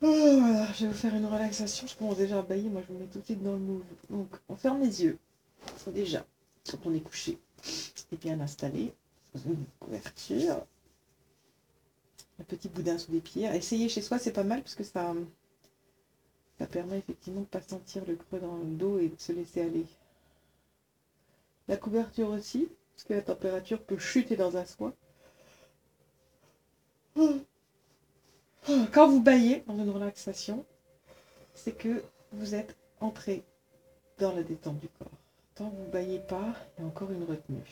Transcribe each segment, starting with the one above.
voilà, je vais vous faire une relaxation. Je commence déjà à bailler. Moi, je me mets tout de suite dans le move. Donc, on ferme les yeux. Déjà, quand on est couché et bien installé, une couverture. Un petit boudin sous les pieds. Essayer chez soi, c'est pas mal parce que ça, ça permet effectivement de ne pas sentir le creux dans le dos et de se laisser aller. La couverture aussi, parce que la température peut chuter dans un soin. Quand vous baillez dans une relaxation, c'est que vous êtes entré dans la détente du corps. Tant que vous ne baillez pas, il y a encore une retenue.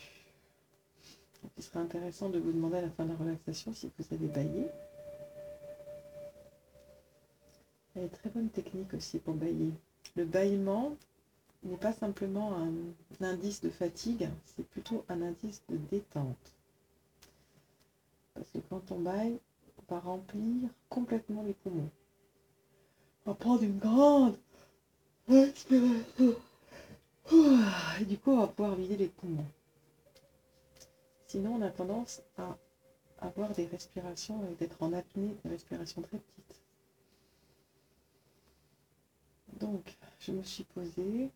il serait intéressant de vous demander à la fin de la relaxation si vous avez baillé. Il y a une très bonne technique aussi pour bailler. Le baillement n'est pas simplement un indice de fatigue, c'est plutôt un indice de détente. Parce que quand on baille, remplir complètement les poumons. On va prendre une grande. Et du coup, on va pouvoir vider les poumons. Sinon, on a tendance à avoir des respirations, d'être en apnée, des respirations très petites. Donc, je me suis posée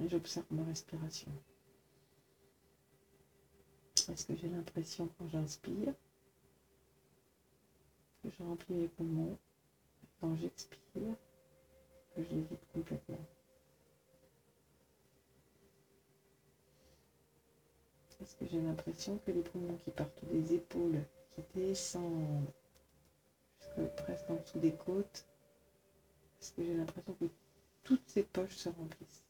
et j'observe ma respiration. Est-ce que j'ai l'impression quand j'inspire? Je remplis mes poumons. Quand j'expire que je les vide complètement. Est-ce que j'ai l'impression que les poumons qui partent des épaules, qui descendent presque en dessous des côtes, est-ce que j'ai l'impression que toutes ces poches se remplissent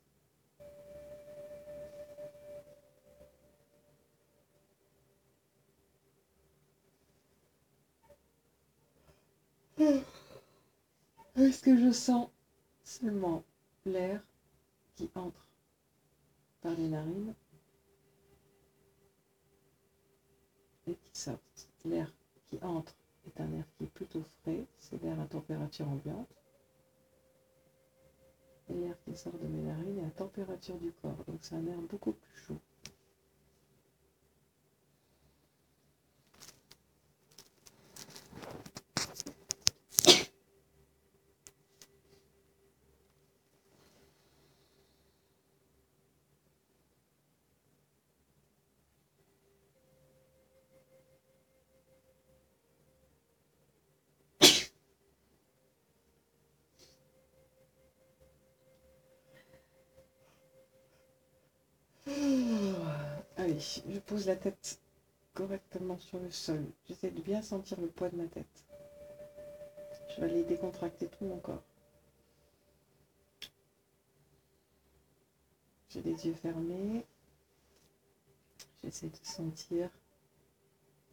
Est-ce que je sens seulement l'air qui entre par les narines et qui sort L'air qui entre est un air qui est plutôt frais, c'est l'air à température ambiante. Et l'air qui sort de mes narines est à température du corps, donc c'est un air beaucoup plus chaud. Je pose la tête correctement sur le sol. J'essaie de bien sentir le poids de ma tête. Je vais aller décontracter tout mon corps. J'ai les yeux fermés. J'essaie de sentir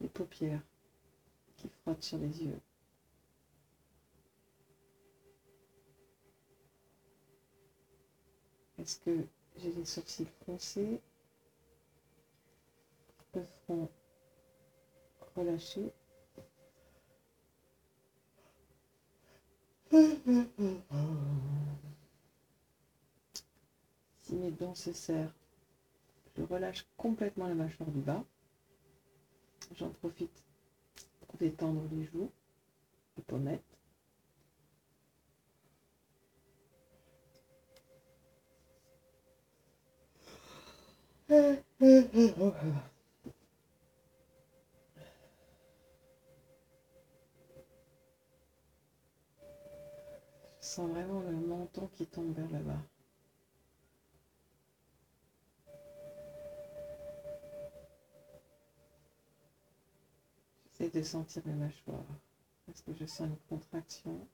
les paupières qui frottent sur les yeux. Est-ce que j'ai les sourcils froncés le front relâché. Si mes dents se serrent, je relâche complètement la mâchoire du bas. J'en profite pour détendre les joues, les pommettes. Sens vraiment le menton qui tombe vers le bas. J'essaie de sentir mes mâchoires. Est-ce que je sens une contraction?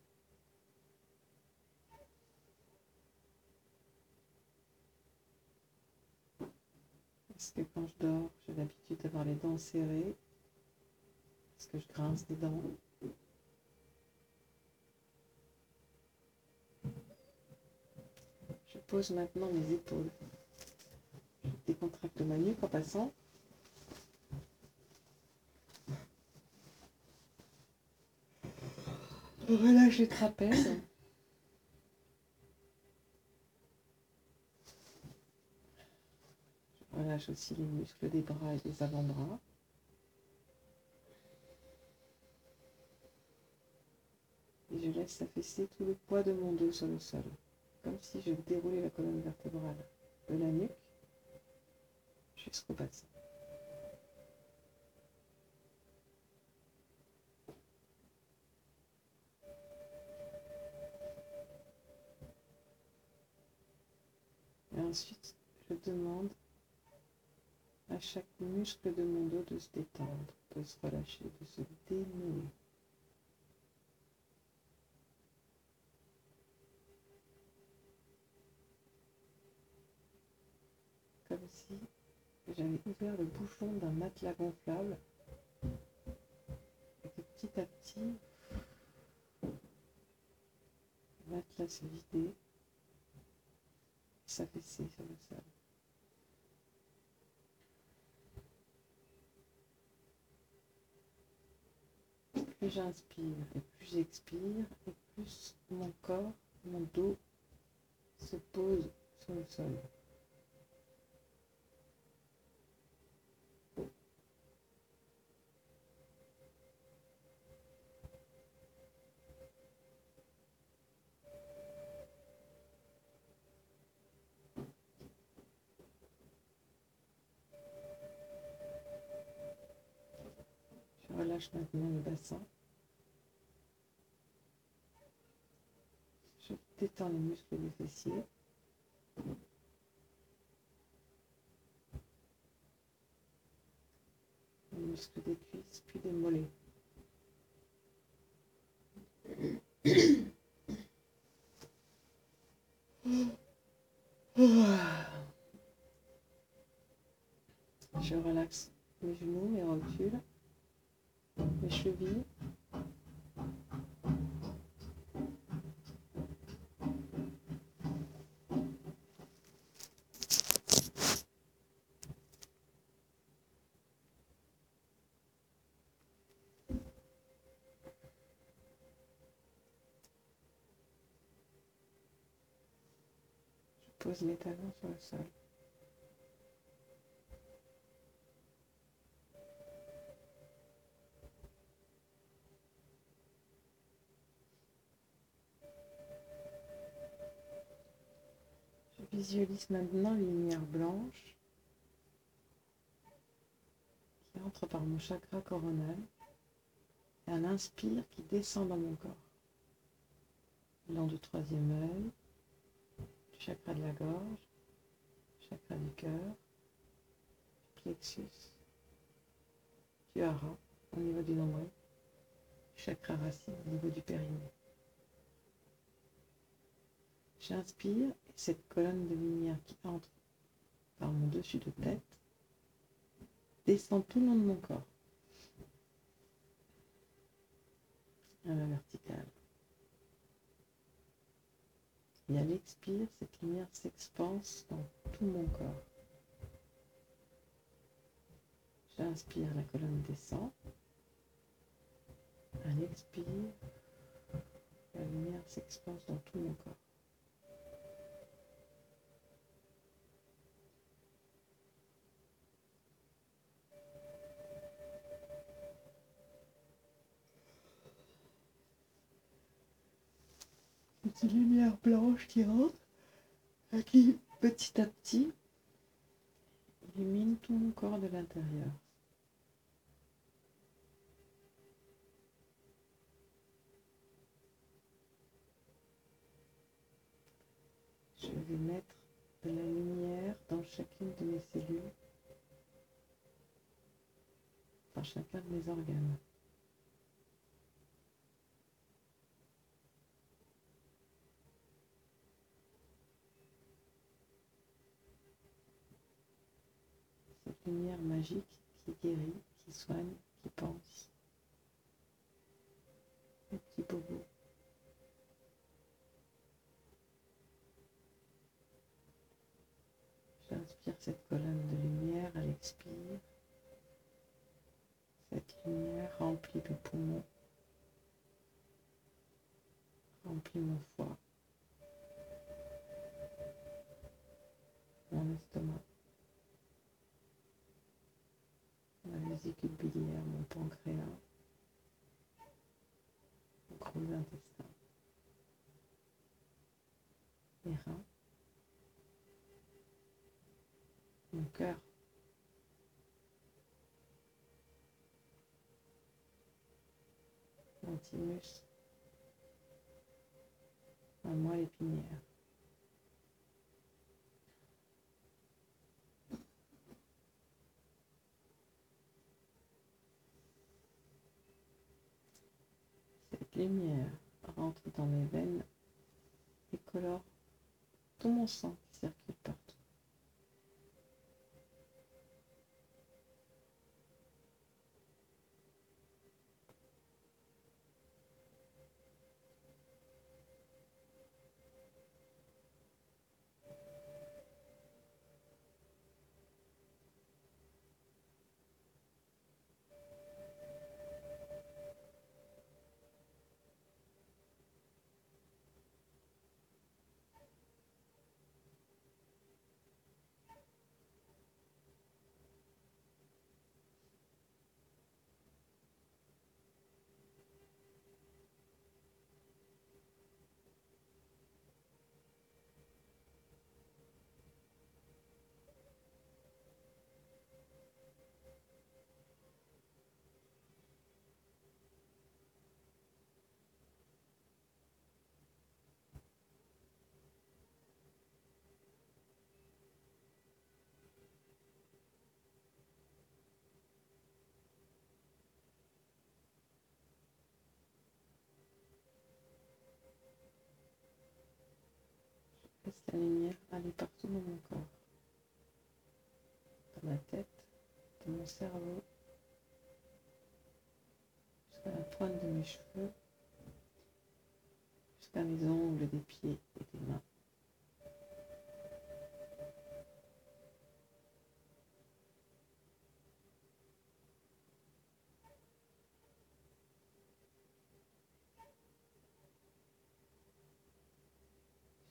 Que quand je dors, j'ai l'habitude d'avoir les dents serrées Est-ce que je grince des dents pose maintenant mes épaules. Je décontracte ma nuque en passant. Je relâche les trapèzes. Je relâche aussi les muscles des bras et des avant-bras. Et je laisse s'affaisser tout le poids de mon dos sur le sol, comme si je déroulais la colonne vertébrale de la nuque jusqu'au bassin. Et ensuite, je demande à chaque muscle de mon dos de se détendre, de se relâcher, de se dénouer. Comme si j'avais ouvert le bouchon d'un matelas gonflable et que petit à petit, le matelas se vidait, s'affaissait sur le sol. Plus j'inspire et plus j'expire, et plus mon corps, mon dos se pose sur le sol. Relâche maintenant le bassin. Je détends les muscles des fessiers. Les muscles des cuisses, puis des mollets. Je relaxe mes genoux, mes rotules, chevilles. Je pose mes talons sur le sol. Visualise maintenant une lumière blanche qui entre par mon chakra coronal et un inspire qui descend dans mon corps, long du troisième œil, du chakra de la gorge, chakra du cœur, du plexus, du hara au niveau du nombril, du chakra racine au niveau du périnée. J'inspire cette colonne de lumière qui entre par mon dessus de tête descend tout le long de mon corps à la verticale. Et à l'expire, cette lumière s'expanse dans tout mon corps. J'inspire, la colonne descend. À l'expire, la lumière s'expanse dans tout mon corps. Une qui rentre et qui petit à petit illumine tout mon corps de l'intérieur. Je vais mettre de la lumière dans chacune de mes cellules, dans chacun de mes organes. Cette lumière magique qui guérit, qui soigne, qui pense. Le petit bobo. J'inspire cette colonne de lumière, elle expire. Cette lumière remplit mes poumons, remplit mon foie, mon estomac, ma vésicule biliaire, mon pancréas, mon rôle intestin. Les reins. Mon cœur. Mon thymus. Ma moelle épinière. Cette lumière rentre dans mes veines et colore tout mon sang qui circule partout. La lumière aller partout dans mon corps, dans ma tête, dans mon cerveau, jusqu'à la pointe de mes cheveux, jusqu'à mes ongles des pieds et des mains.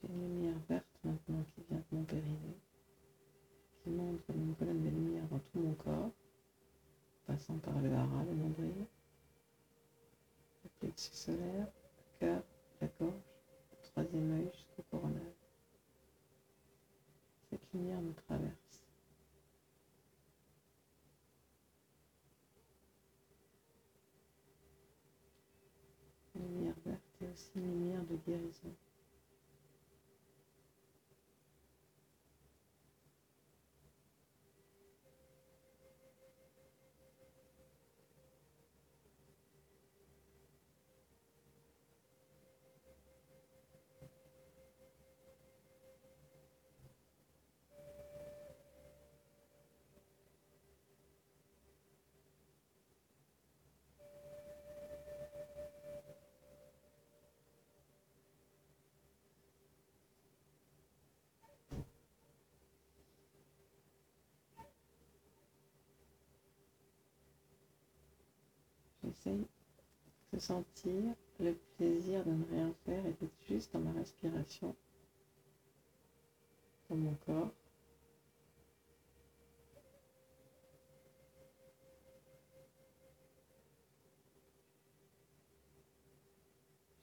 J'ai une lumière verte maintenant qui vient de mon périnée, qui monte comme une colonne de lumière dans tout mon corps, passant par le hara, le nombril, le solaire, le cœur, la gorge, le troisième œil jusqu'au coronal. Cette lumière me traverse. Lumière verte est aussi une lumière de guérison. J'essaye de sentir le plaisir de ne rien faire et d'être juste dans ma respiration, dans mon corps.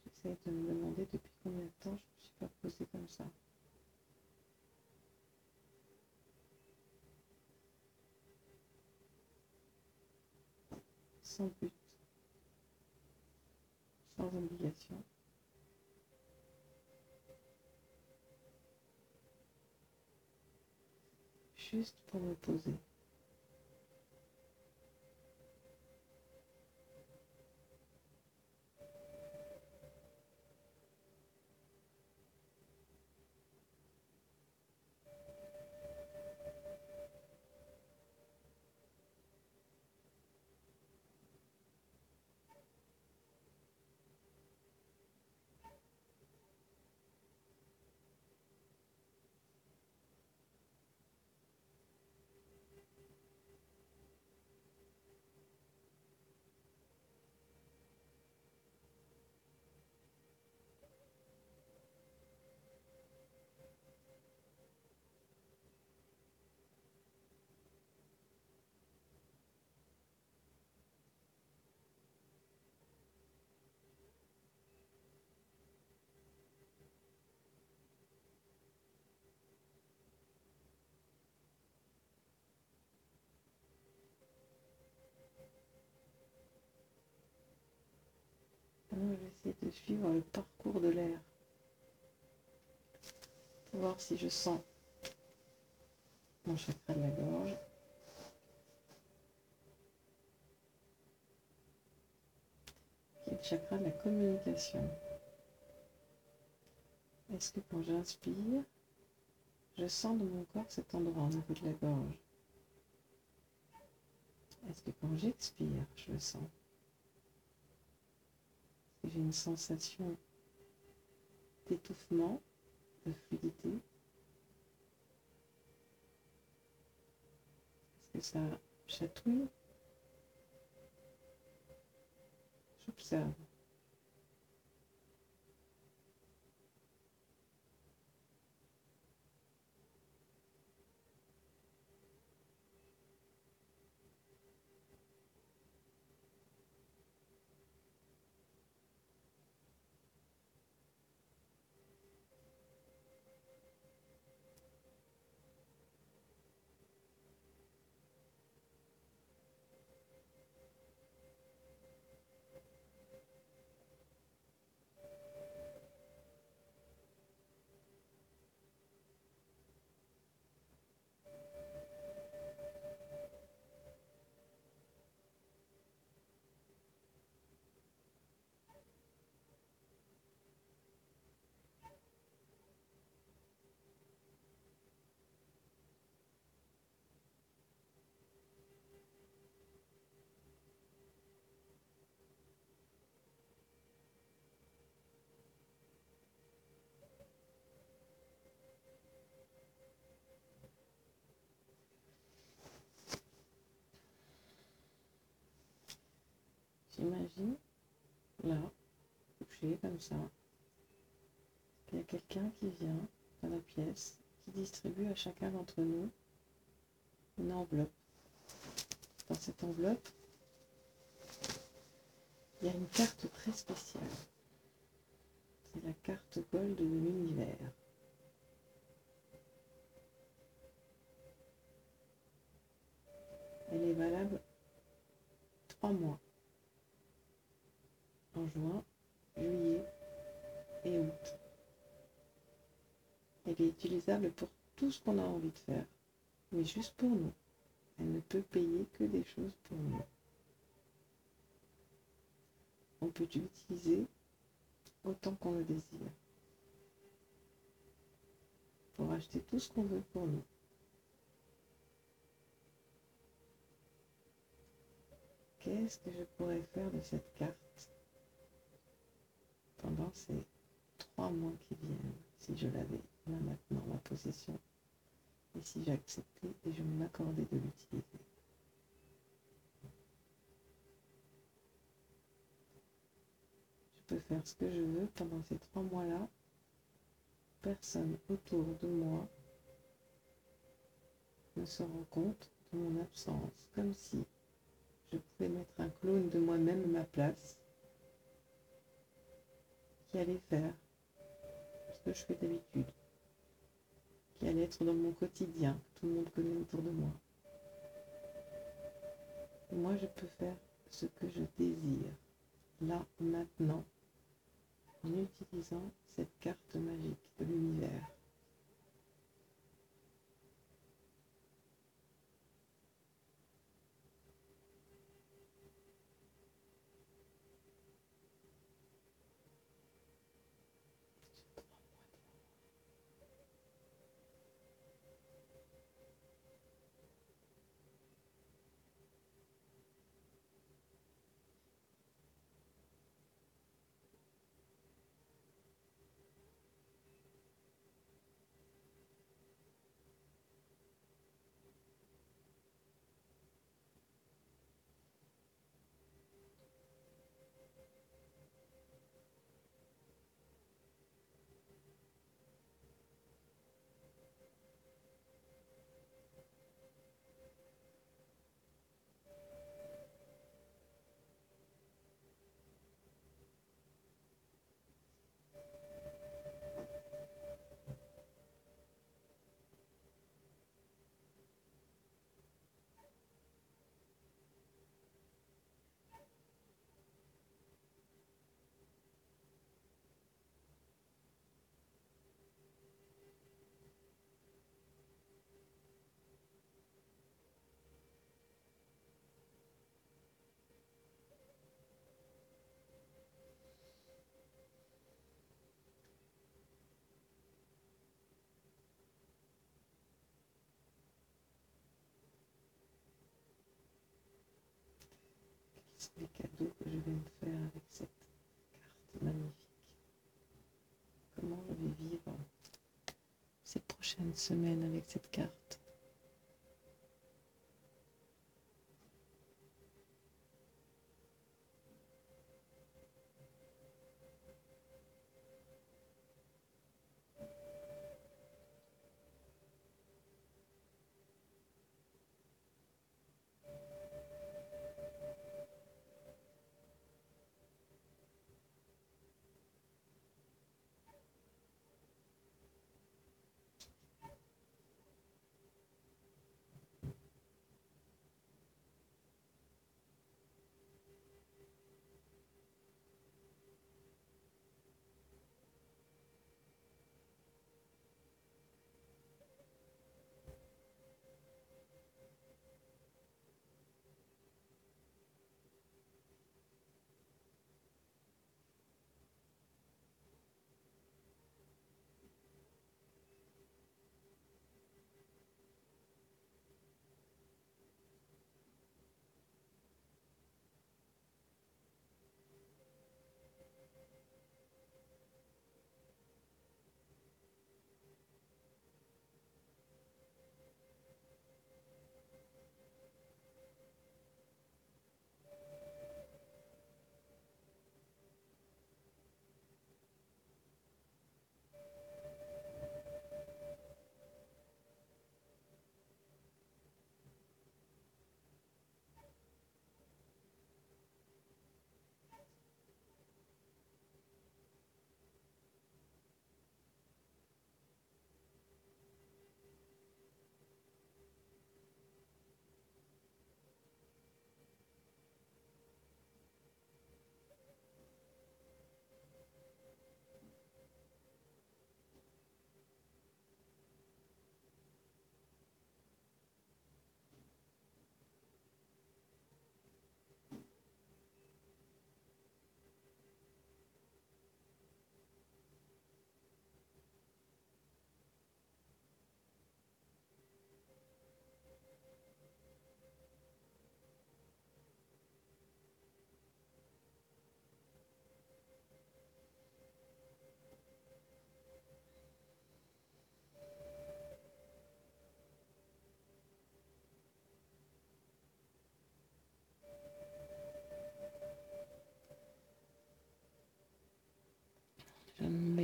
J'essaie de me demander depuis combien de temps je ne me suis pas posée comme ça. Sans but, sans obligation. Juste pour me poser. Le parcours de l'air. Voir si je sens mon chakra de la gorge. Qui est le chakra de la communication. Est-ce que quand j'inspire, je sens dans mon corps cet endroit au niveau de la gorge? Est-ce que quand j'expire, je le sens? J'ai une sensation d'étouffement, de fluidité Est-ce que ça chatouille J'observe. J'imagine, là, comme ça, qu'il y a quelqu'un qui vient dans la pièce, qui distribue à chacun d'entre nous une enveloppe. Dans cette enveloppe, il y a une carte très spéciale. C'est la carte gold de l'univers. Elle est valable trois mois en juin, juillet et août. Elle est utilisable pour tout ce qu'on a envie de faire, mais juste pour nous. Elle ne peut payer que des choses pour nous. On peut l'utiliser autant qu'on le désire pour acheter tout ce qu'on veut pour nous. Qu'est-ce que je pourrais faire de cette carte? Pendant ces trois mois qui viennent, si je l'avais là maintenant, ma possession, et si j'acceptais et je m'accordais de l'utiliser. Je peux faire ce que je veux pendant ces trois mois-là. Personne autour de moi ne se rend compte de mon absence, comme si je pouvais mettre un clone de moi-même à ma place allait faire ce que je fais d'habitude, qui allait être dans mon quotidien, que tout le monde connaît autour de moi. moi, je peux faire ce que je désire, là, maintenant, en utilisant cette carte magique de l'univers. Les cadeaux que je vais me faire avec cette carte magnifique. Comment je vais vivre ces prochaines semaines avec cette carte?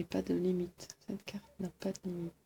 Pas de limite. Cette carte n'a pas de limite.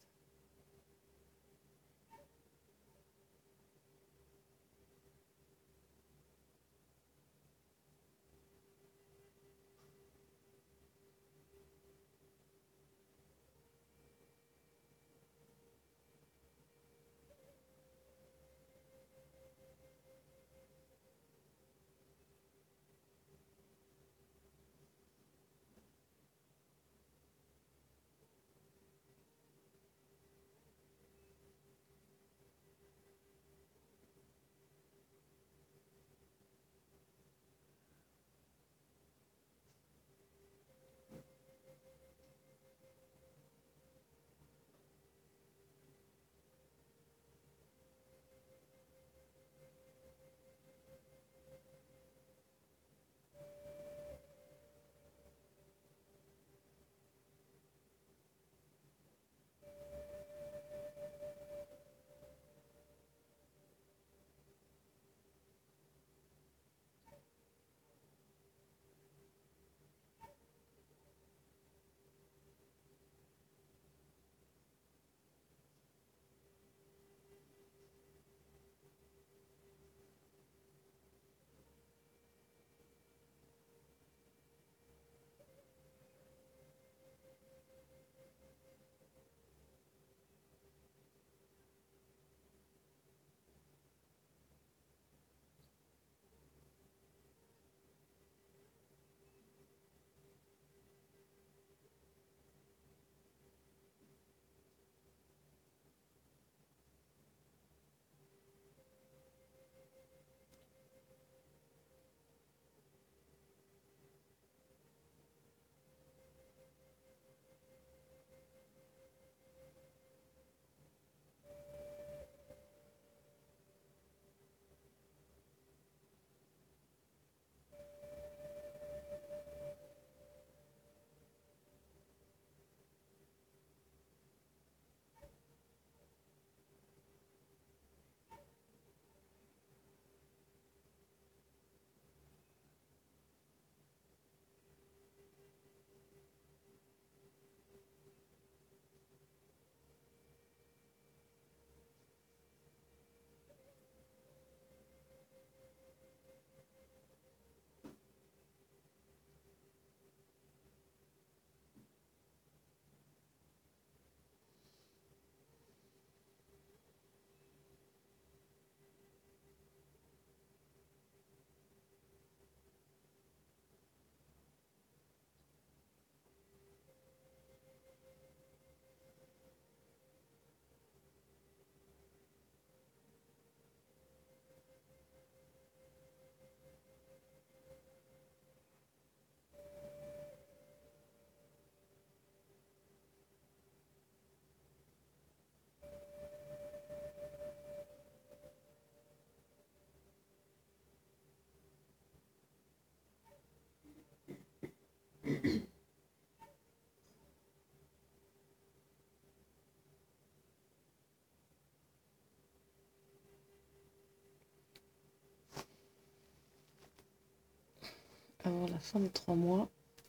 La fin des trois mois,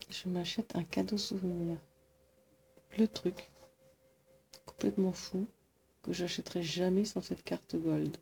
je m'achète un cadeau souvenir. Le truc, complètement fou, que j'achèterai jamais sans cette carte gold.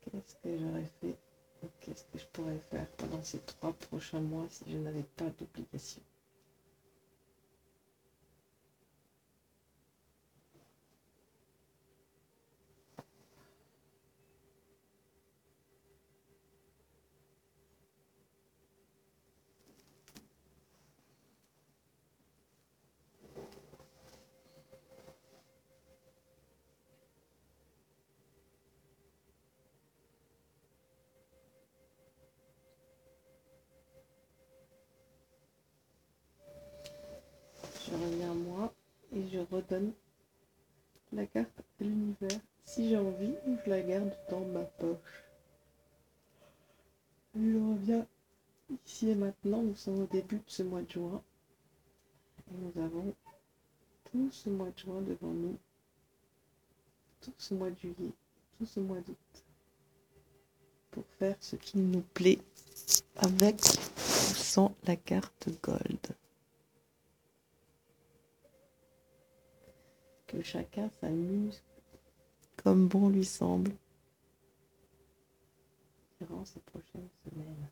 Qu'est-ce que j'aurais fait? Qu'est-ce que je pourrais faire pendant ces trois prochains mois si je n'avais pas d'obligation Je reviens à moi et je redonne la carte de l'univers. Si j'ai envie, je la garde dans ma poche. Je reviens ici et maintenant. Nous sommes au début de ce mois de juin. Et nous avons tout ce mois de juin devant nous. Tout ce mois de juillet. Tout ce mois d'août. Pour faire ce qui nous plaît avec ou sans la carte gold. Que chacun s'amuse comme bon lui semble durant ces prochaines semaines.